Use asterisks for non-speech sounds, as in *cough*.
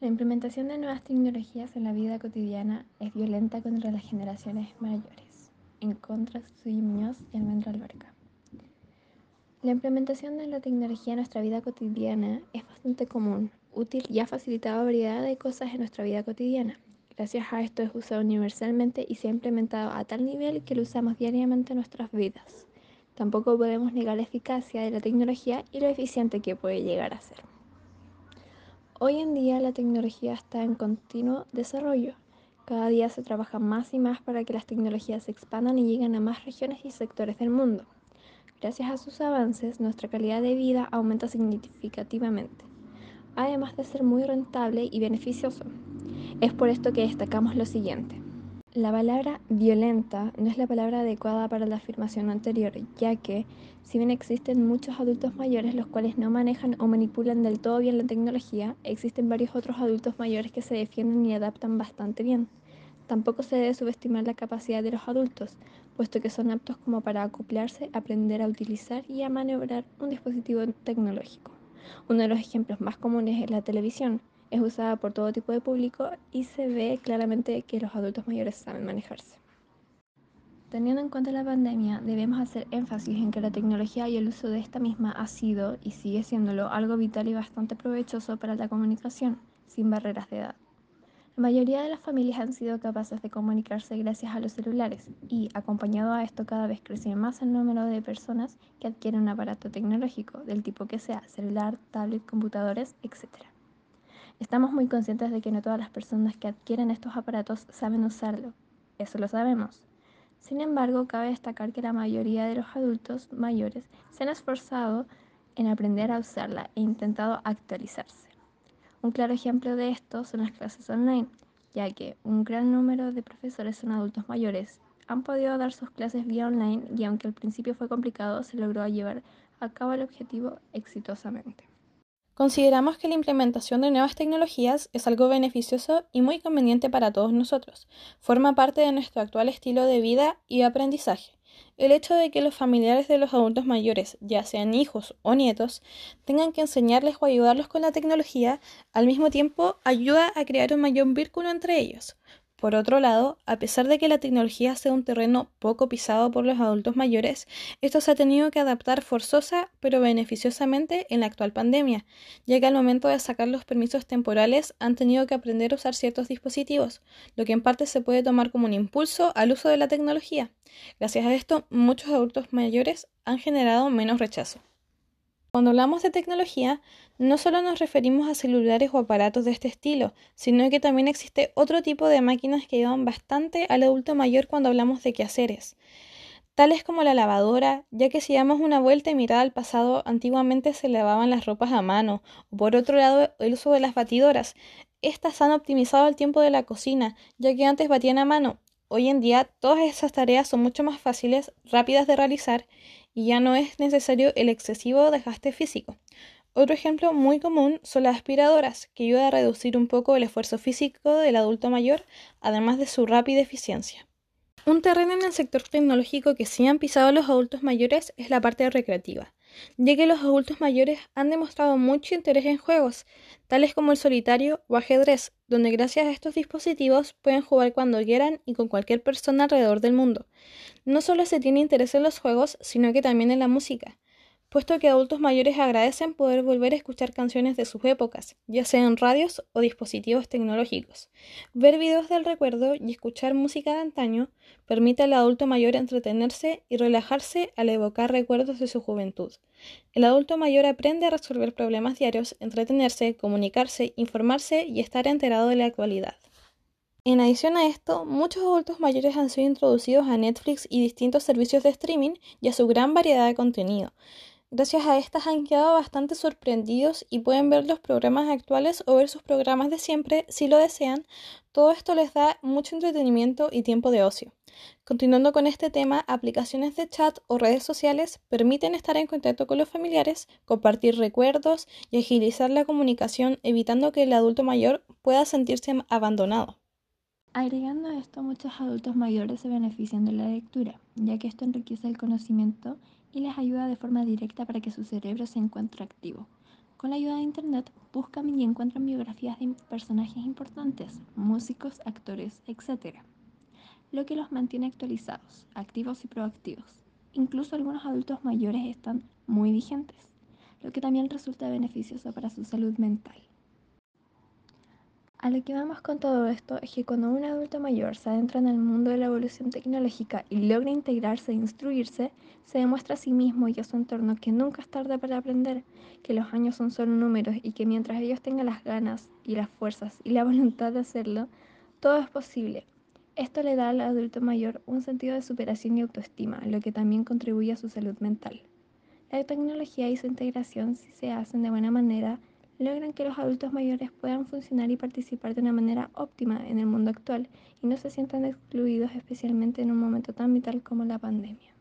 La implementación de nuevas tecnologías en la vida cotidiana es violenta contra las generaciones mayores, en contra de Muñoz y Almendra Alberca. La implementación de la tecnología en nuestra vida cotidiana es bastante común, útil y ha facilitado variedad de cosas en nuestra vida cotidiana. Gracias a esto es usado universalmente y se ha implementado a tal nivel que lo usamos diariamente en nuestras vidas. Tampoco podemos negar la eficacia de la tecnología y lo eficiente que puede llegar a ser. Hoy en día la tecnología está en continuo desarrollo. Cada día se trabaja más y más para que las tecnologías se expandan y lleguen a más regiones y sectores del mundo. Gracias a sus avances, nuestra calidad de vida aumenta significativamente, además de ser muy rentable y beneficioso. Es por esto que destacamos lo siguiente. La palabra violenta no es la palabra adecuada para la afirmación anterior, ya que, si bien existen muchos adultos mayores los cuales no manejan o manipulan del todo bien la tecnología, existen varios otros adultos mayores que se defienden y adaptan bastante bien. Tampoco se debe subestimar la capacidad de los adultos, puesto que son aptos como para acoplarse, aprender a utilizar y a maniobrar un dispositivo tecnológico. Uno de los ejemplos más comunes es la televisión, es usada por todo tipo de público y se ve claramente que los adultos mayores saben manejarse. Teniendo en cuenta la pandemia, debemos hacer énfasis en que la tecnología y el uso de esta misma ha sido y sigue siéndolo algo vital y bastante provechoso para la comunicación, sin barreras de edad. La mayoría de las familias han sido capaces de comunicarse gracias a los celulares y, acompañado a esto, cada vez crece más el número de personas que adquieren un aparato tecnológico, del tipo que sea, celular, tablet, computadores, etc. Estamos muy conscientes de que no todas las personas que adquieren estos aparatos saben usarlo. Eso lo sabemos. Sin embargo, cabe destacar que la mayoría de los adultos mayores se han esforzado en aprender a usarla e intentado actualizarse. Un claro ejemplo de esto son las clases online, ya que un gran número de profesores son adultos mayores. Han podido dar sus clases vía online y aunque al principio fue complicado, se logró llevar a cabo el objetivo exitosamente. Consideramos que la implementación de nuevas tecnologías es algo beneficioso y muy conveniente para todos nosotros. Forma parte de nuestro actual estilo de vida y aprendizaje. El hecho de que los familiares de los adultos mayores, ya sean hijos o nietos, tengan que enseñarles o ayudarlos con la tecnología, al mismo tiempo ayuda a crear un mayor vínculo entre ellos. Por otro lado, a pesar de que la tecnología sea un terreno poco pisado por los adultos mayores, esto se ha tenido que adaptar forzosa pero beneficiosamente en la actual pandemia, ya que al momento de sacar los permisos temporales han tenido que aprender a usar ciertos dispositivos, lo que en parte se puede tomar como un impulso al uso de la tecnología. Gracias a esto, muchos adultos mayores han generado menos rechazo. Cuando hablamos de tecnología, no solo nos referimos a celulares o aparatos de este estilo, sino que también existe otro tipo de máquinas que ayudan bastante al adulto mayor cuando hablamos de quehaceres, tales como la lavadora, ya que si damos una vuelta y mirada al pasado, antiguamente se lavaban las ropas a mano, o por otro lado el uso de las batidoras. Estas han optimizado el tiempo de la cocina, ya que antes batían a mano. Hoy en día todas esas tareas son mucho más fáciles, rápidas de realizar y ya no es necesario el excesivo desgaste físico. Otro ejemplo muy común son las aspiradoras, que ayuda a reducir un poco el esfuerzo físico del adulto mayor, además de su rápida eficiencia. Un terreno en el sector tecnológico que sí han pisado los adultos mayores es la parte recreativa, ya que los adultos mayores han demostrado mucho interés en juegos, tales como el solitario o ajedrez, donde gracias a estos dispositivos pueden jugar cuando quieran y con cualquier persona alrededor del mundo. No solo se tiene interés en los juegos, sino que también en la música puesto que adultos mayores agradecen poder volver a escuchar canciones de sus épocas, ya sean radios o dispositivos tecnológicos. Ver videos del recuerdo y escuchar música de antaño permite al adulto mayor entretenerse y relajarse al evocar recuerdos de su juventud. El adulto mayor aprende a resolver problemas diarios, entretenerse, comunicarse, informarse y estar enterado de la actualidad. En adición a esto, muchos adultos mayores han sido introducidos a Netflix y distintos servicios de streaming y a su gran variedad de contenido. Gracias a estas han quedado bastante sorprendidos y pueden ver los programas actuales o ver sus programas de siempre si lo desean. Todo esto les da mucho entretenimiento y tiempo de ocio. Continuando con este tema, aplicaciones de chat o redes sociales permiten estar en contacto con los familiares, compartir recuerdos y agilizar la comunicación, evitando que el adulto mayor pueda sentirse abandonado. Agregando a esto, muchos adultos mayores se benefician de la lectura, ya que esto enriquece el conocimiento y les ayuda de forma directa para que su cerebro se encuentre activo. Con la ayuda de Internet, buscan y encuentran biografías de personajes importantes, músicos, actores, etc. Lo que los mantiene actualizados, activos y proactivos. Incluso algunos adultos mayores están muy vigentes, lo que también resulta beneficioso para su salud mental. A lo que vamos con todo esto es que cuando un adulto mayor se adentra en el mundo de la evolución tecnológica y logra integrarse e instruirse, se demuestra a sí mismo y a su entorno que nunca es tarde para aprender, que los años son solo números y que mientras ellos tengan las ganas y las fuerzas y la *laughs* voluntad de hacerlo, todo es posible. Esto le da al adulto mayor un sentido de superación y autoestima, lo que también contribuye a su salud mental. La tecnología y su integración, si se hacen de buena manera, logran que los adultos mayores puedan funcionar y participar de una manera óptima en el mundo actual y no se sientan excluidos especialmente en un momento tan vital como la pandemia.